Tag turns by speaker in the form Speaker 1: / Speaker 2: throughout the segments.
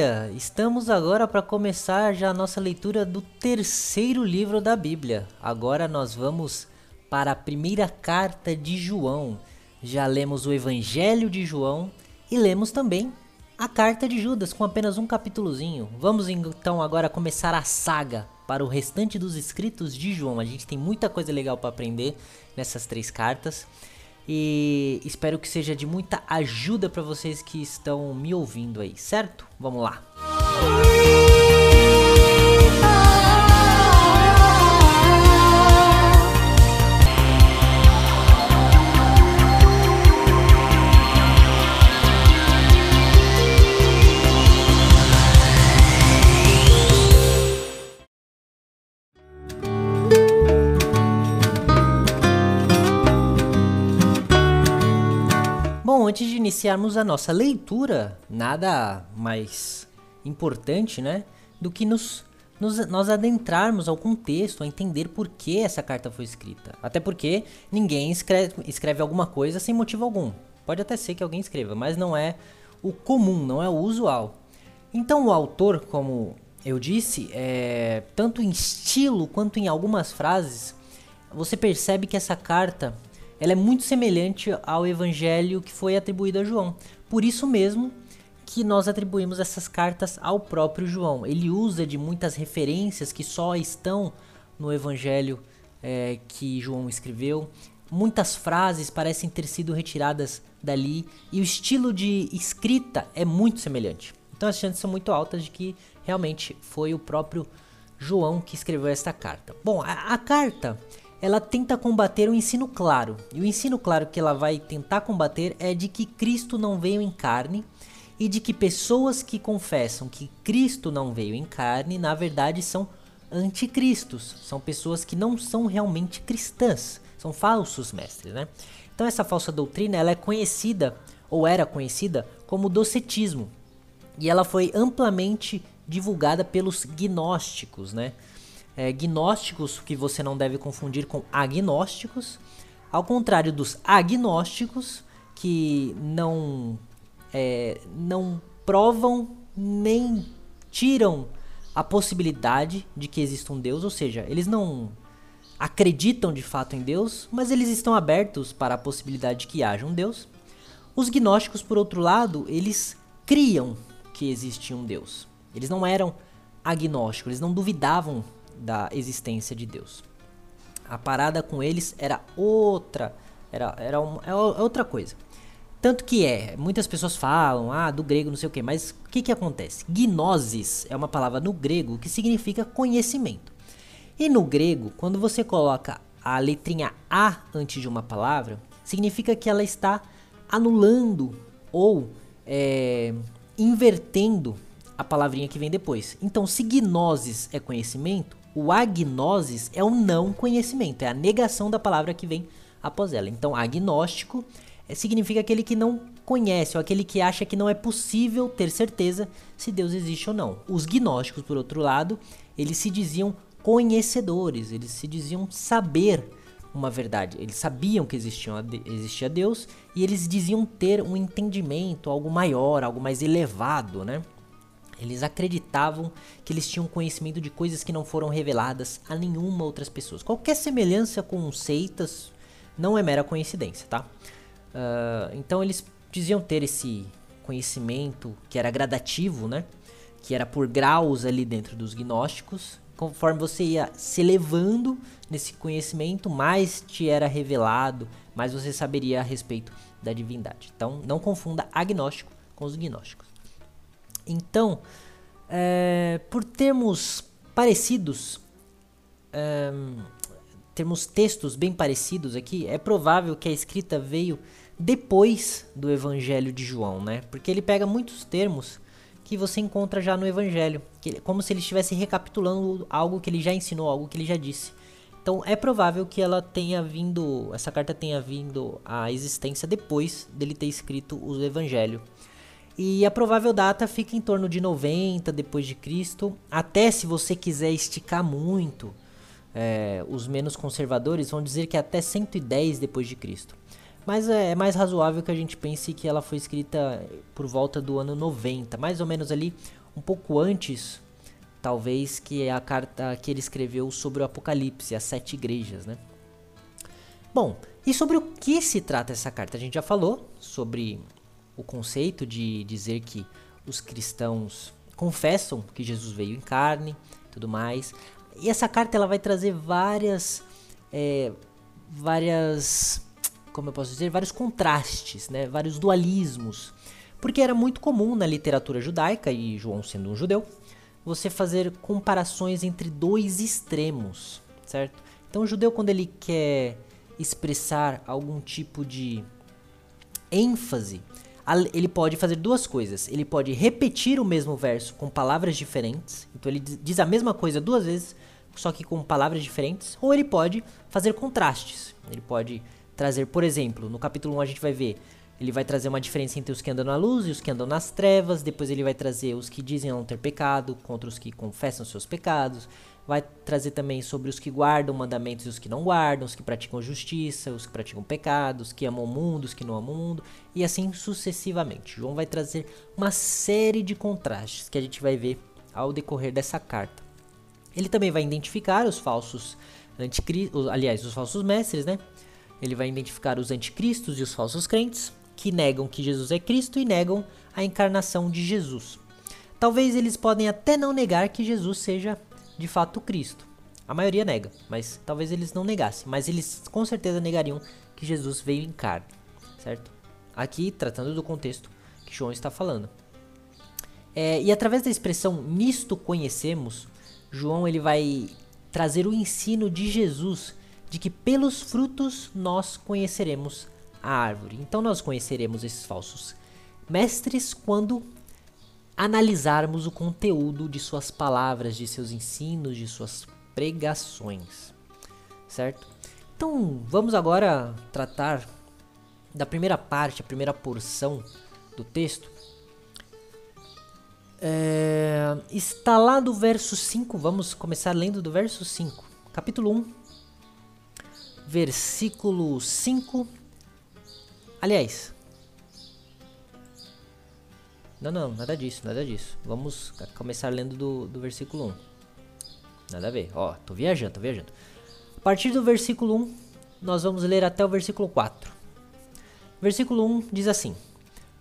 Speaker 1: diria? Estamos agora para começar já a nossa leitura do terceiro livro da Bíblia. Agora nós vamos para a primeira carta de João. Já lemos o Evangelho de João e lemos também a carta de Judas com apenas um capítulozinho. Vamos então agora começar a saga para o restante dos escritos de João. A gente tem muita coisa legal para aprender nessas três cartas. E espero que seja de muita ajuda para vocês que estão me ouvindo aí, certo? Vamos lá. Bom, antes de iniciarmos a nossa leitura, nada mais importante, né, do que nos, nos- nós adentrarmos ao contexto, a entender por que essa carta foi escrita. Até porque ninguém escreve, escreve alguma coisa sem motivo algum. Pode até ser que alguém escreva, mas não é o comum, não é o usual. Então o autor, como eu disse, é, tanto em estilo quanto em algumas frases, você percebe que essa carta ela é muito semelhante ao evangelho que foi atribuído a João. Por isso mesmo que nós atribuímos essas cartas ao próprio João. Ele usa de muitas referências que só estão no evangelho é, que João escreveu. Muitas frases parecem ter sido retiradas dali e o estilo de escrita é muito semelhante. Então as chances são muito altas de que realmente foi o próprio João que escreveu esta carta. Bom, a, a carta ela tenta combater o ensino claro. E o ensino claro que ela vai tentar combater é de que Cristo não veio em carne e de que pessoas que confessam que Cristo não veio em carne, na verdade são anticristos, são pessoas que não são realmente cristãs, são falsos mestres, né? Então essa falsa doutrina, ela é conhecida ou era conhecida como docetismo. E ela foi amplamente divulgada pelos gnósticos, né? É, gnósticos que você não deve confundir com agnósticos, ao contrário dos agnósticos que não é, não provam nem tiram a possibilidade de que exista um Deus, ou seja, eles não acreditam de fato em Deus, mas eles estão abertos para a possibilidade de que haja um Deus. Os gnósticos, por outro lado, eles criam que existia um Deus. Eles não eram agnósticos, eles não duvidavam da existência de Deus. A parada com eles era outra, era, era um- é o- é outra coisa. Tanto que é, muitas pessoas falam, ah, do grego não sei o que, mas o que que acontece? Gnosis é uma palavra no grego que significa conhecimento. E no grego, quando você coloca a letrinha A antes de uma palavra, significa que ela está anulando ou é, invertendo a palavrinha que vem depois. Então, se gnosis é conhecimento, o agnosis é o não conhecimento, é a negação da palavra que vem após ela. Então, agnóstico é, significa aquele que não conhece, ou aquele que acha que não é possível ter certeza se Deus existe ou não. Os gnósticos, por outro lado, eles se diziam conhecedores, eles se diziam saber uma verdade. Eles sabiam que existia Deus e eles diziam ter um entendimento, algo maior, algo mais elevado, né? Eles acreditavam que eles tinham conhecimento de coisas que não foram reveladas a nenhuma outras pessoas. Qualquer semelhança com seitas não é mera coincidência, tá? Ah, então eles diziam ter esse conhecimento que era gradativo, né? Que era por graus ali dentro dos gnósticos. Conforme você ia se elevando nesse conhecimento, mais te era revelado, mais você saberia a respeito da divindade. Então não confunda agnóstico com os gnósticos. Então, é, por termos parecidos, é, termos textos bem parecidos aqui, é provável que a escrita veio depois do Evangelho de João, né? Porque ele pega muitos termos que você encontra já no Evangelho, que, como se ele estivesse recapitulando algo que ele já ensinou, algo que ele já disse. Então é provável que ela tenha vindo, essa carta tenha vindo à existência depois dele ter escrito o Evangelho. E a provável data fica em torno de 90 depois de Cristo, até se você quiser esticar muito, é, os menos conservadores vão dizer que é até 110 depois de Cristo. Mas é, é, mais razoável que a gente pense que ela foi escrita por volta do ano 90, mais ou menos ali um pouco antes, talvez, que a carta que ele escreveu sobre o Apocalipse, as sete igrejas, né? Bom, e sobre o que se trata essa carta? A gente já falou sobre o conceito de dizer que os cristãos confessam que Jesus veio em carne, tudo mais. E essa carta ela vai trazer várias, é, várias, como eu posso dizer, vários contrastes, né? Vários dualismos, porque era muito comum na literatura judaica e João sendo um judeu, você fazer comparações entre dois extremos, certo? Então o judeu quando ele quer expressar algum tipo de ênfase, ele pode fazer duas coisas. Ele pode repetir o mesmo verso com palavras diferentes. Então ele diz a mesma coisa duas vezes, só que com palavras diferentes. Ou ele pode fazer contrastes. Ele pode trazer, por exemplo, no capítulo 1 a gente vai ver. Ele vai trazer uma diferença entre os que andam na luz e os que andam nas trevas. Depois ele vai trazer os que dizem não ter pecado contra os que confessam seus pecados vai trazer também sobre os que guardam mandamentos e os que não guardam, os que praticam justiça, os que praticam pecados, os que amam o mundo, os que não amam o mundo, e assim sucessivamente. João vai trazer uma série de contrastes que a gente vai ver ao decorrer dessa carta. Ele também vai identificar os falsos anticristos, aliás, os falsos mestres, né? Ele vai identificar os anticristos e os falsos crentes, que negam que Jesus é Cristo e negam a encarnação de Jesus. Talvez eles podem até não negar que Jesus seja de fato Cristo. A maioria nega, mas talvez eles não negassem, mas eles com certeza negariam que Jesus veio em carne, certo? Aqui tratando do contexto que João está falando. É, e através da expressão nisto conhecemos, João ele vai trazer o ensino de Jesus de que pelos frutos nós conheceremos a árvore. Então nós conheceremos esses falsos mestres quando analisarmos o conteúdo de suas palavras, de seus ensinos, de suas pregações, certo? Então vamos agora tratar da primeira parte, a primeira porção do texto. É, está lá do verso 5, vamos começar lendo do verso 5, capítulo 1, versículo 5. Aliás, não, não, nada disso, nada disso. Vamos começar lendo do, do versículo 1. Nada a ver. Ó, tô viajando, tô viajando. A partir do versículo 1, nós vamos ler até o versículo 4. Versículo 1 diz assim: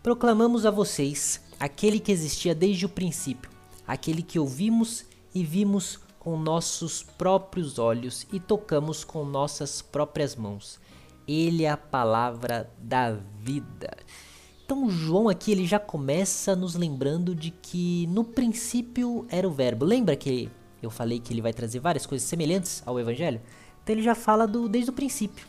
Speaker 1: Proclamamos a vocês aquele que existia desde o princípio, aquele que ouvimos e vimos com nossos próprios olhos e tocamos com nossas próprias mãos. Ele é a palavra da vida. Então João aqui ele já começa nos lembrando de que no princípio era o verbo. Lembra que eu falei que ele vai trazer várias coisas semelhantes ao evangelho? Então ele já fala do desde o princípio.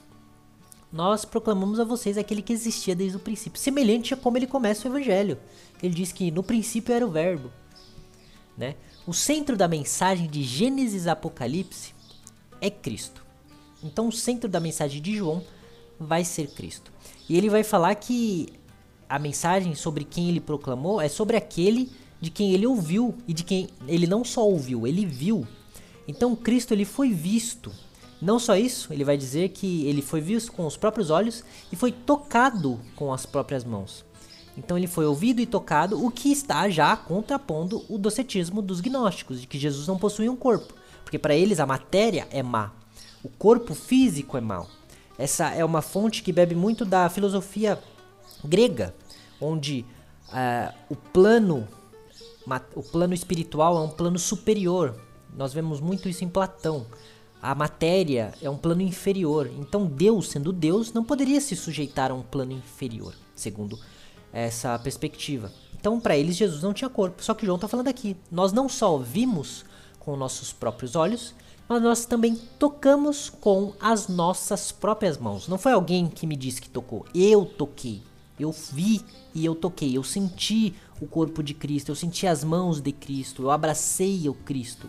Speaker 1: Nós proclamamos a vocês aquele que existia desde o princípio, semelhante a como ele começa o evangelho. Ele diz que no princípio era o verbo, né? O centro da mensagem de Gênesis Apocalipse é Cristo. Então o centro da mensagem de João vai ser Cristo. E ele vai falar que a mensagem sobre quem ele proclamou é sobre aquele de quem ele ouviu e de quem ele não só ouviu, ele viu. Então Cristo ele foi visto. Não só isso, ele vai dizer que ele foi visto com os próprios olhos e foi tocado com as próprias mãos. Então ele foi ouvido e tocado, o que está já contrapondo o docetismo dos gnósticos, de que Jesus não possuía um corpo, porque para eles a matéria é má, o corpo físico é mau. Essa é uma fonte que bebe muito da filosofia grega, onde uh, o plano o plano espiritual é um plano superior. Nós vemos muito isso em Platão. A matéria é um plano inferior. Então Deus, sendo Deus, não poderia se sujeitar a um plano inferior, segundo essa perspectiva. Então, para eles, Jesus não tinha corpo. Só que João está falando aqui. Nós não só vimos com nossos próprios olhos, mas nós também tocamos com as nossas próprias mãos. Não foi alguém que me disse que tocou, eu toquei. Eu vi e eu toquei, eu senti o corpo de Cristo, eu senti as mãos de Cristo, eu abracei o Cristo.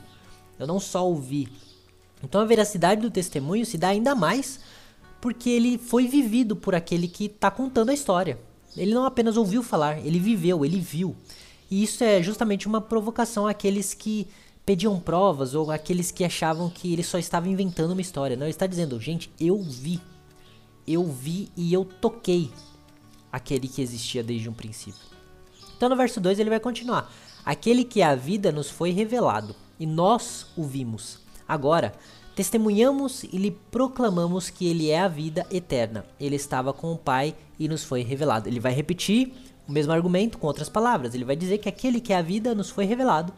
Speaker 1: Eu não só ouvi. Então a veracidade do testemunho se dá ainda mais porque ele foi vivido por aquele que está contando a história. Ele não apenas ouviu falar, ele viveu, ele viu. E isso é justamente uma provocação àqueles que pediam provas ou aqueles que achavam que ele só estava inventando uma história. Não, ele está dizendo, gente, eu vi. Eu vi e eu toquei aquele que existia desde um princípio. Então no verso 2 ele vai continuar. Aquele que é a vida nos foi revelado, e nós o vimos. Agora, testemunhamos e lhe proclamamos que ele é a vida eterna. Ele estava com o Pai e nos foi revelado. Ele vai repetir o mesmo argumento com outras palavras. Ele vai dizer que aquele que é a vida nos foi revelado.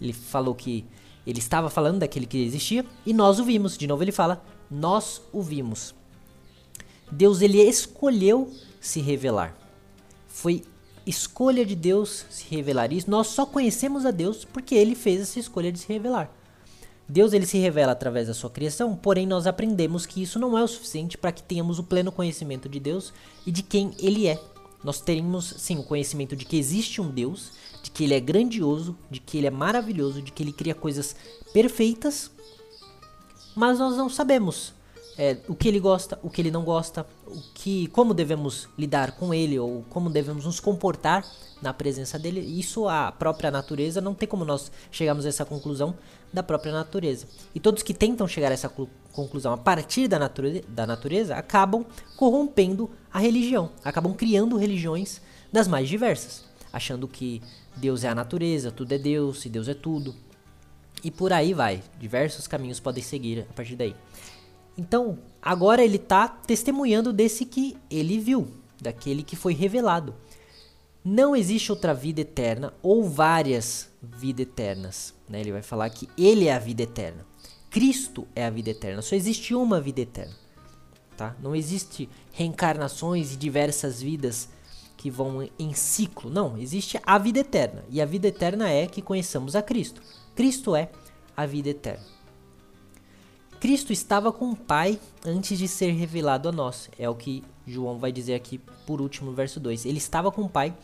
Speaker 1: Ele falou que ele estava falando daquele que existia e nós o vimos. De novo ele fala: nós o vimos. Deus ele escolheu se revelar. Foi escolha de Deus se revelar. E nós só conhecemos a Deus porque ele fez essa escolha de se revelar. Deus ele se revela através da sua criação, porém nós aprendemos que isso não é o suficiente para que tenhamos o pleno conhecimento de Deus e de quem ele é. Nós teremos sim o conhecimento de que existe um Deus, de que ele é grandioso, de que ele é maravilhoso, de que ele cria coisas perfeitas, mas nós não sabemos é, o que ele gosta, o que ele não gosta, o que, como devemos lidar com ele ou como devemos nos comportar na presença dele. Isso a própria natureza não tem como nós chegarmos a essa conclusão da própria natureza. E todos que tentam chegar a essa conclusão a partir da natureza, da natureza acabam corrompendo a religião, acabam criando religiões das mais diversas, achando que Deus é a natureza, tudo é Deus, e Deus é tudo. E por aí vai. Diversos caminhos podem seguir a partir daí. Então, agora ele está testemunhando desse que ele viu, daquele que foi revelado. Não existe outra vida eterna ou várias vidas eternas. Né? Ele vai falar que ele é a vida eterna. Cristo é a vida eterna. Só existe uma vida eterna. Tá? Não existe reencarnações e diversas vidas que vão em ciclo. Não, existe a vida eterna. E a vida eterna é que conheçamos a Cristo. Cristo é a vida eterna. Cristo estava com o Pai antes de ser revelado a nós. É o que João vai dizer aqui por último, no verso 2. Ele estava com o Pai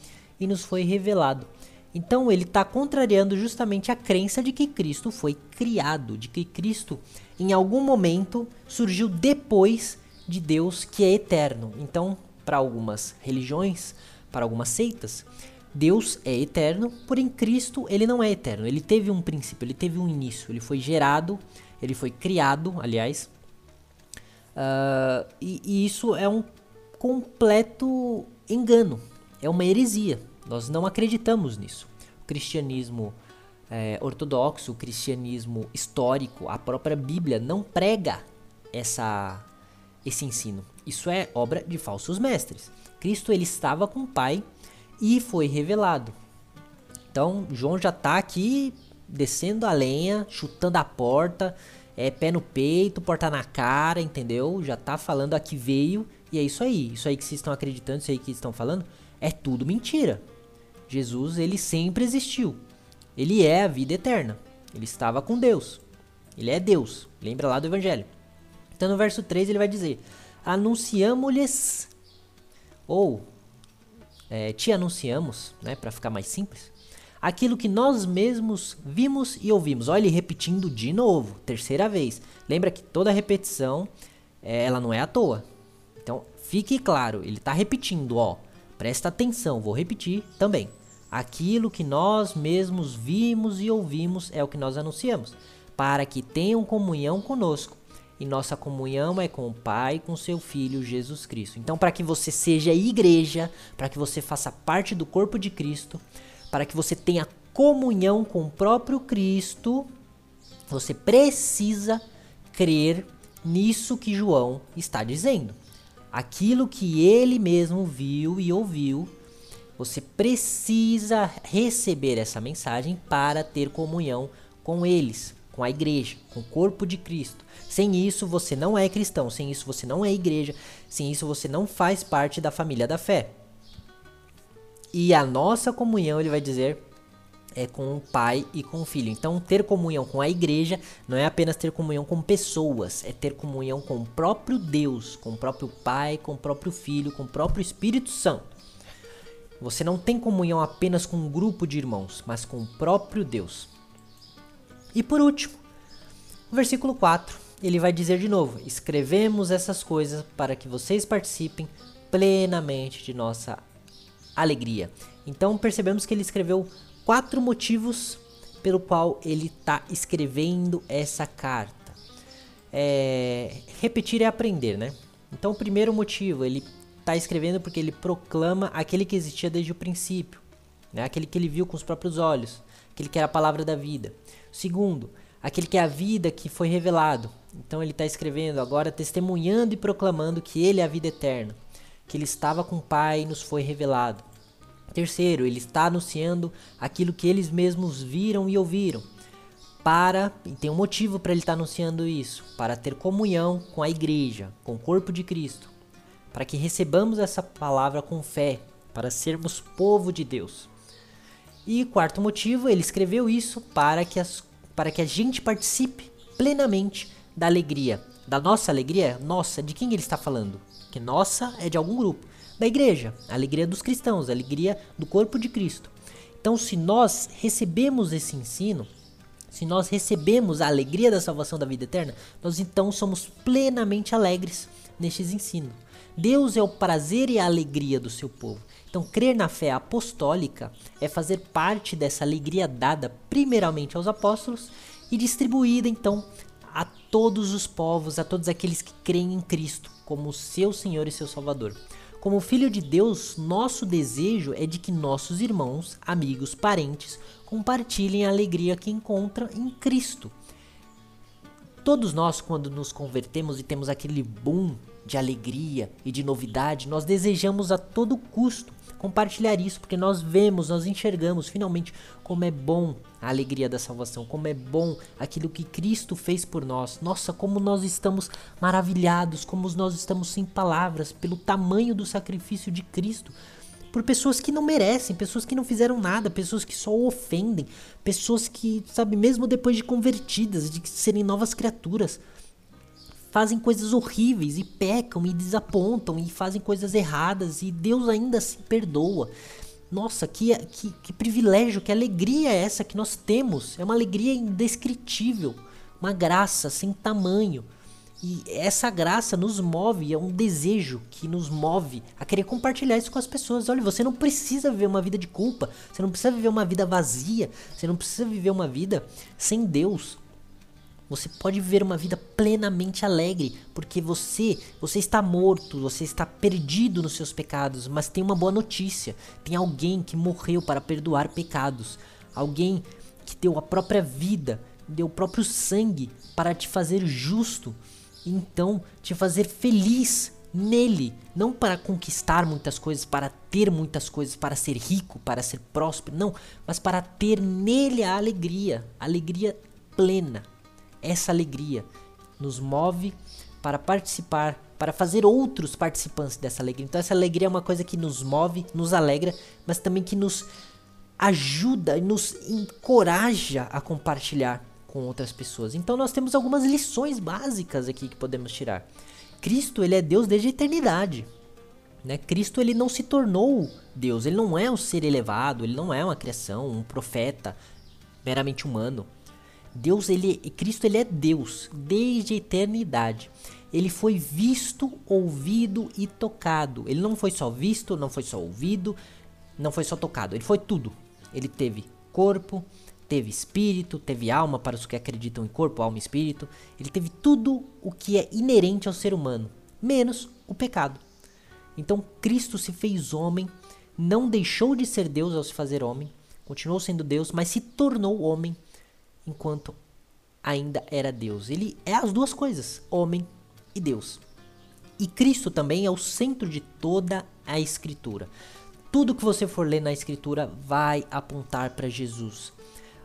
Speaker 1: e nos foi revelado. Então ele está contrariando justamente a crença de que Cristo foi criado, de que Cristo em algum momento surgiu depois de Deus que é eterno. Então, para algumas religiões, para algumas seitas, Deus é eterno, porém Cristo ele não é eterno. Ele teve um princípio, ele teve um início, ele foi gerado ele foi criado, aliás. Uh, e, e isso é um completo engano. É uma heresia. Nós não acreditamos nisso. O cristianismo é, ortodoxo, o cristianismo histórico, a própria Bíblia não prega essa, esse ensino. Isso é obra de falsos mestres. Cristo ele estava com o Pai e foi revelado. Então João já está aqui descendo a lenha, chutando a porta, é pé no peito, porta na cara, entendeu? Já tá falando aqui veio e é isso aí. Isso aí que vocês estão acreditando, isso aí que estão falando, é tudo mentira. Jesus, ele sempre existiu. Ele é a vida eterna. Ele estava com Deus. Ele é Deus. Lembra lá do evangelho. Então no verso 3 ele vai dizer: Anunciamos-lhes ou é, te anunciamos, né, para ficar mais simples, aquilo que nós mesmos vimos e ouvimos. Olha ele repetindo de novo, terceira vez. Lembra que toda repetição, é, ela não é à toa. Então, fique claro, ele está repetindo, ó. Presta atenção, vou repetir também. Aquilo que nós mesmos vimos e ouvimos é o que nós anunciamos, para que tenham comunhão conosco. E nossa comunhão é com o Pai e com seu Filho Jesus Cristo. Então, para que você seja igreja, para que você faça parte do corpo de Cristo, para que você tenha comunhão com o próprio Cristo, você precisa crer nisso que João está dizendo. Aquilo que ele mesmo viu e ouviu, você precisa receber essa mensagem para ter comunhão com eles, com a igreja, com o corpo de Cristo. Sem isso você não é cristão, sem isso você não é igreja, sem isso você não faz parte da família da fé. E a nossa comunhão, ele vai dizer, é com o pai e com o filho. Então, ter comunhão com a igreja não é apenas ter comunhão com pessoas, é ter comunhão com o próprio Deus, com o próprio Pai, com o próprio Filho, com o próprio Espírito Santo. Você não tem comunhão apenas com um grupo de irmãos, mas com o próprio Deus. E por último, o versículo 4, ele vai dizer de novo: Escrevemos essas coisas para que vocês participem plenamente de nossa alegria. Então percebemos que ele escreveu quatro motivos pelo qual ele está escrevendo essa carta. É, repetir é aprender, né? Então o primeiro motivo, ele está escrevendo porque ele proclama aquele que existia desde o princípio, né? aquele que ele viu com os próprios olhos, aquele que era a palavra da vida. Segundo, aquele que é a vida que foi revelado. Então ele está escrevendo agora, testemunhando e proclamando que ele é a vida eterna, que ele estava com o Pai e nos foi revelado. Terceiro, ele está anunciando aquilo que eles mesmos viram e ouviram. Para, e tem um motivo para ele estar anunciando isso, para ter comunhão com a igreja, com o corpo de Cristo, para que recebamos essa palavra com fé, para sermos povo de Deus. E quarto motivo, ele escreveu isso para que, as, para que a gente participe plenamente da alegria. Da nossa alegria? Nossa, de quem ele está falando? Que nossa é de algum grupo. Da igreja, a alegria dos cristãos, a alegria do corpo de Cristo. Então, se nós recebemos esse ensino, se nós recebemos a alegria da salvação da vida eterna, nós então somos plenamente alegres nestes ensinos. Deus é o prazer e a alegria do seu povo. Então, crer na fé apostólica é fazer parte dessa alegria dada primeiramente aos apóstolos e distribuída então a todos os povos, a todos aqueles que creem em Cristo como seu Senhor e seu Salvador. Como filho de Deus, nosso desejo é de que nossos irmãos, amigos, parentes compartilhem a alegria que encontram em Cristo. Todos nós, quando nos convertemos e temos aquele boom de alegria e de novidade, nós desejamos a todo custo compartilhar isso, porque nós vemos, nós enxergamos finalmente como é bom a alegria da salvação, como é bom aquilo que Cristo fez por nós. Nossa, como nós estamos maravilhados, como nós estamos sem palavras pelo tamanho do sacrifício de Cristo. Por pessoas que não merecem, pessoas que não fizeram nada, pessoas que só ofendem, pessoas que, sabe, mesmo depois de convertidas, de serem novas criaturas, fazem coisas horríveis e pecam e desapontam e fazem coisas erradas e Deus ainda se perdoa. Nossa, que, que, que privilégio, que alegria é essa que nós temos. É uma alegria indescritível, uma graça sem tamanho. E essa graça nos move, é um desejo que nos move a querer compartilhar isso com as pessoas. Olha, você não precisa viver uma vida de culpa, você não precisa viver uma vida vazia, você não precisa viver uma vida sem Deus. Você pode viver uma vida plenamente alegre, porque você, você está morto, você está perdido nos seus pecados, mas tem uma boa notícia. Tem alguém que morreu para perdoar pecados. Alguém que deu a própria vida, deu o próprio sangue para te fazer justo. Então, te fazer feliz nele, não para conquistar muitas coisas, para ter muitas coisas, para ser rico, para ser próspero, não, mas para ter nele a alegria, alegria plena, essa alegria nos move para participar, para fazer outros participantes dessa alegria. Então essa alegria é uma coisa que nos move, nos alegra, mas também que nos ajuda e nos encoraja a compartilhar com outras pessoas. Então nós temos algumas lições básicas aqui que podemos tirar. Cristo, ele é Deus desde a eternidade. Né? Cristo ele não se tornou Deus, ele não é um ser elevado, ele não é uma criação, um profeta meramente humano. Deus, ele, Cristo, ele é Deus desde a eternidade. Ele foi visto, ouvido e tocado. Ele não foi só visto, não foi só ouvido, não foi só tocado. Ele foi tudo. Ele teve corpo, teve espírito, teve alma para os que acreditam em corpo, alma e espírito. Ele teve tudo o que é inerente ao ser humano, menos o pecado. Então Cristo se fez homem, não deixou de ser Deus ao se fazer homem, continuou sendo Deus, mas se tornou homem enquanto ainda era Deus. Ele é as duas coisas, homem e Deus. E Cristo também é o centro de toda a Escritura. Tudo que você for ler na Escritura vai apontar para Jesus.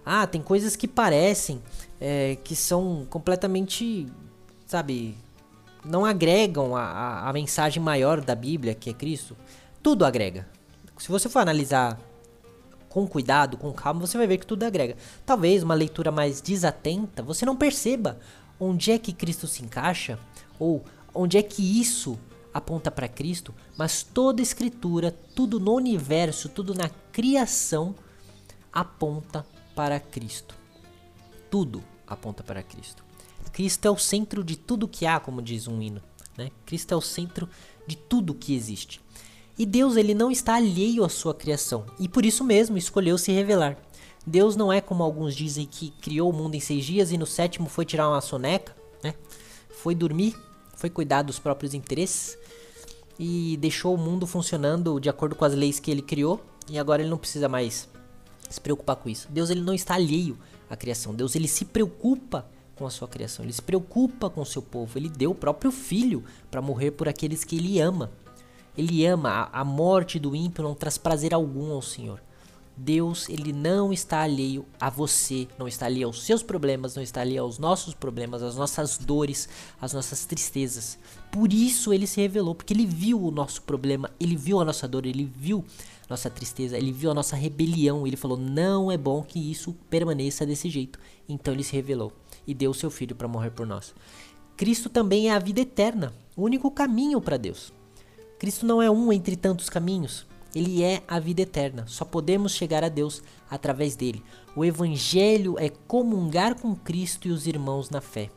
Speaker 1: Ah, tem coisas que parecem é, que são completamente, sabe, não agregam a, a, a mensagem maior da Bíblia, que é Cristo. Tudo agrega. Se você for analisar com cuidado, com calma, você vai ver que tudo agrega. Talvez uma leitura mais desatenta, você não perceba onde é que Cristo se encaixa ou onde é que isso aponta para Cristo, mas toda escritura, tudo no universo, tudo na criação aponta para Cristo. Tudo aponta para Cristo. Cristo é o centro de tudo que há, como diz um hino. Né? Cristo é o centro de tudo que existe. E Deus ele não está alheio à sua criação e por isso mesmo escolheu se revelar. Deus não é como alguns dizem que criou o mundo em seis dias e no sétimo foi tirar uma soneca, né? Foi dormir, foi cuidar dos próprios interesses e deixou o mundo funcionando de acordo com as leis que ele criou e agora ele não precisa mais se preocupar com isso. Deus ele não está alheio à criação. Deus ele se preocupa com a sua criação. Ele se preocupa com o seu povo. Ele deu o próprio filho para morrer por aqueles que ele ama. Ele ama. A, morte do ímpio não traz prazer algum ao Senhor. Deus, ele não está alheio a você, não está alheio aos seus problemas, não está alheio aos nossos problemas, às nossas dores, às nossas tristezas. Por isso ele se revelou, porque ele viu o nosso problema, ele viu a nossa dor, ele viu nossa tristeza, ele viu a nossa rebelião, ele falou: "Não é bom que isso permaneça desse jeito". Então ele se revelou e deu o seu filho para morrer por nós. Cristo também é a vida eterna, o único caminho para Deus. Cristo não é um entre tantos caminhos. Ele é a vida eterna. Só podemos chegar a Deus através dele. O evangelho é comungar com Cristo e os irmãos na fé.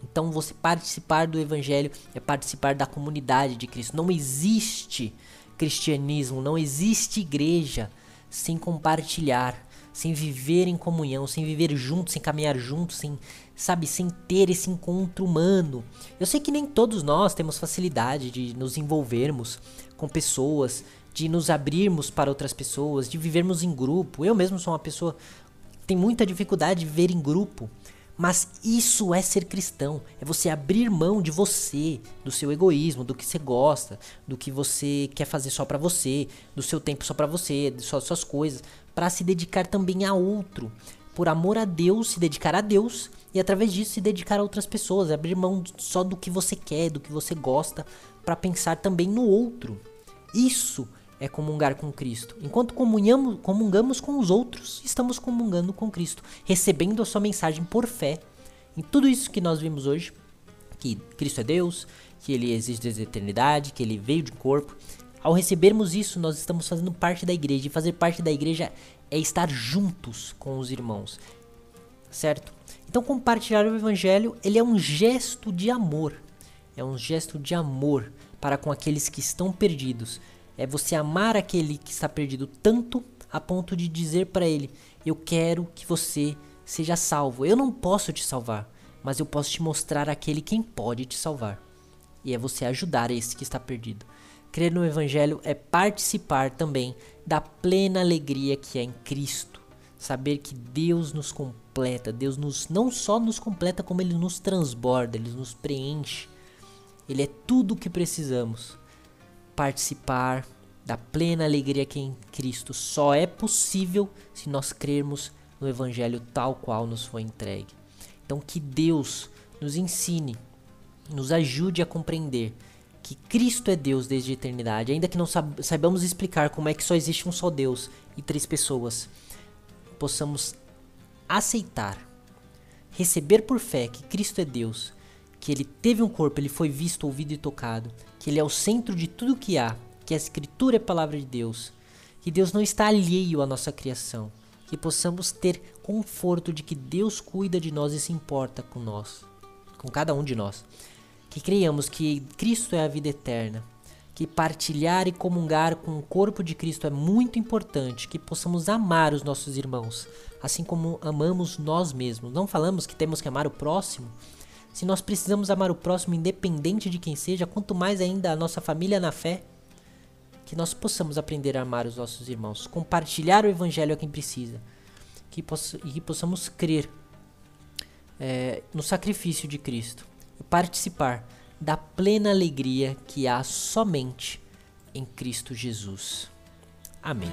Speaker 1: Então você participar do evangelho é participar da comunidade de Cristo. Não existe cristianismo, não existe igreja sem compartilhar, sem viver em comunhão, sem viver juntos, sem caminhar juntos, sem, sabe, sem ter esse encontro humano. Eu sei que nem todos nós temos facilidade de nos envolvermos com pessoas, de nos abrirmos para outras pessoas, de vivermos em grupo. Eu mesmo sou uma pessoa que tem muita dificuldade de viver em grupo. Mas isso é ser cristão, é você abrir mão de você, do seu egoísmo, do que você gosta, do que você quer fazer só para você, do seu tempo só para você, de suas, suas coisas, para se dedicar também a outro. Por amor a Deus, se dedicar a Deus e através disso se dedicar a outras pessoas, abrir mão só do que você quer, do que você gosta, para pensar também no outro. Isso é comungar com Cristo. Enquanto comungamos com os outros, estamos comungando com Cristo, recebendo a sua mensagem por fé. Em tudo isso que nós vimos hoje, que Cristo é Deus, que ele existe desde a eternidade, que ele veio de corpo. Ao recebermos isso, nós estamos fazendo parte da igreja. E fazer parte da igreja é estar juntos com os irmãos. Certo? Então compartilhar o evangelho, ele é um gesto de amor. É um gesto de amor para com aqueles que estão perdidos é você amar aquele que está perdido tanto a ponto de dizer para ele: Eu quero que você seja salvo. Eu não posso te salvar, mas eu posso te mostrar aquele quem pode te salvar. E é você ajudar esse que está perdido. Crer no Evangelho é participar também da plena alegria que é em Cristo. Saber que Deus nos completa, Deus nos, não só nos completa, como Ele nos transborda, Ele nos preenche. Ele é tudo o que precisamos participar da plena alegria que é em Cristo só é possível se nós crermos no Evangelho tal qual nos foi entregue. Então, que Deus nos ensine, nos ajude a compreender que Cristo é Deus desde a eternidade, ainda que não saibamos explicar como é que só existe um só Deus e três pessoas, possamos aceitar, receber por fé que Cristo é Deus, que ele teve um corpo, ele foi visto, ouvido e tocado, que ele é o centro de tudo que há, que a escritura é a palavra de Deus, que Deus não está alheio à nossa criação, que possamos ter conforto de que Deus cuida de nós e se importa com nós, com cada um de nós. Que creiamos que Cristo é a vida eterna, que partilhar e comungar com o corpo de Cristo é muito importante, que possamos amar os nossos irmãos, assim como amamos nós mesmos. Não falamos que temos que amar o próximo, se nós precisamos amar o próximo, independente de quem seja, quanto mais ainda a nossa família na fé, que nós possamos aprender a amar os nossos irmãos, compartilhar o evangelho a quem precisa, que possa, e que possamos crer é, no sacrifício de Cristo participar da plena alegria que há somente em Cristo Jesus. Amém.